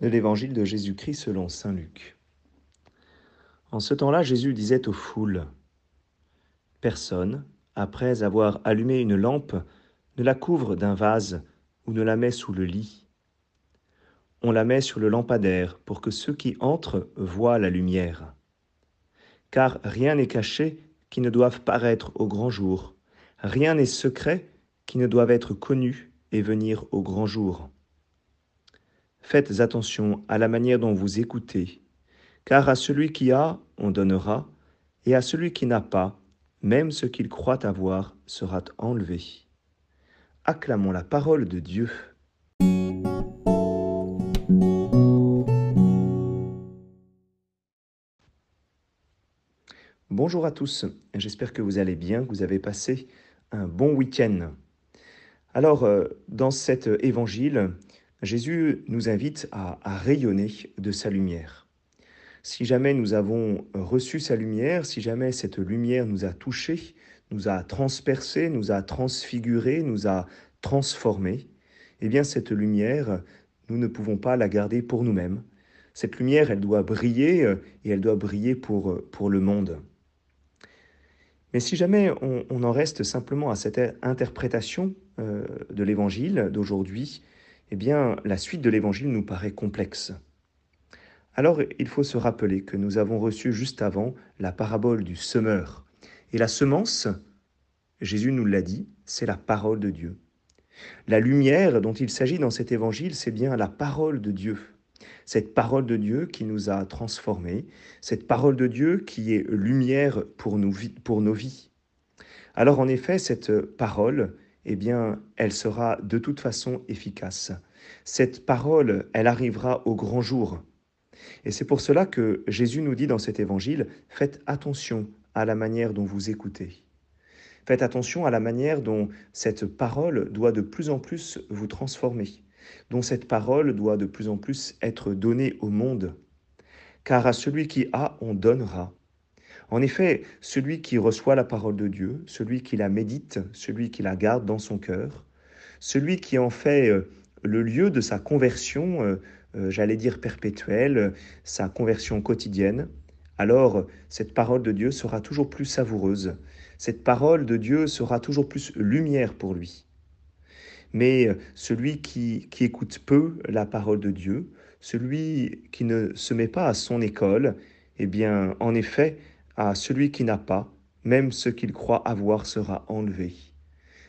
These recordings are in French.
de l'évangile de Jésus-Christ selon Saint Luc. En ce temps-là, Jésus disait aux foules, Personne, après avoir allumé une lampe, ne la couvre d'un vase ou ne la met sous le lit. On la met sur le lampadaire pour que ceux qui entrent voient la lumière. Car rien n'est caché qui ne doive paraître au grand jour, rien n'est secret qui ne doive être connu et venir au grand jour. Faites attention à la manière dont vous écoutez, car à celui qui a, on donnera, et à celui qui n'a pas, même ce qu'il croit avoir sera enlevé. Acclamons la parole de Dieu. Bonjour à tous, j'espère que vous allez bien, que vous avez passé un bon week-end. Alors, euh, dans cet évangile, Jésus nous invite à, rayonner de sa lumière. Si jamais nous avons reçu sa lumière, si jamais cette lumière nous a touchés, nous a transpercés, nous a transfigurés, nous a transformés, eh bien cette lumière, nous ne pouvons pas la garder pour nous-mêmes. Cette lumière, elle doit briller euh, et elle doit briller pour, euh, pour le monde. Mais si jamais on, en reste simplement à cette interprétation euh, de l'évangile d'aujourd'hui, eh bien, la suite de l'évangile nous paraît complexe. Alors, il faut se rappeler que nous avons reçu juste avant la parabole du semeur. Et la semence, Jésus nous l'a dit, c'est la parole de Dieu. La lumière dont il s'agit dans cet évangile, c'est bien la parole de Dieu. Cette parole de Dieu qui nous a transformés, cette parole de Dieu qui est lumière pour, pour nos vies. Alors en effet, cette parole, eh bien, elle sera de toute façon efficace. Cette parole, elle arrivera au grand jour. Et c'est pour cela que Jésus nous dit dans cet évangile, faites attention à la manière dont vous écoutez. Faites attention à la manière dont cette parole doit de plus en plus vous transformer, dont cette parole doit de plus en plus être donnée au monde. Car à celui qui a, on donnera, en effet, celui qui reçoit la parole de Dieu, celui qui la médite, celui qui la garde dans son cœur, celui qui en fait euh, le lieu de sa conversion, euh, euh, j'allais dire perpétuelle, sa conversion quotidienne, alors cette parole de Dieu sera toujours plus savoureuse, cette parole de Dieu sera toujours plus lumière pour lui. Mais celui qui, qui écoute peu la parole de Dieu, celui qui ne se met pas à son école, eh bien, en effet, à celui qui n'a pas, même ce qu'il croit avoir sera enlevé.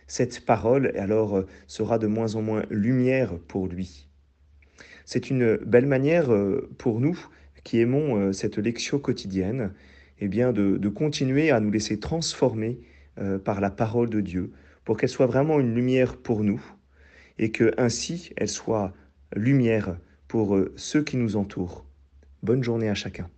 Cette parole, alors, euh, sera de moins en moins lumière pour lui. C'est une belle manière euh, pour nous qui aimons euh, cette lecture quotidienne, eh bien de, de, continuer à nous laisser transformer par la parole de Dieu, pour qu'elle soit vraiment une lumière pour nous, et que ainsi elle soit lumière pour ceux qui nous entourent. Bonne journée à chacun.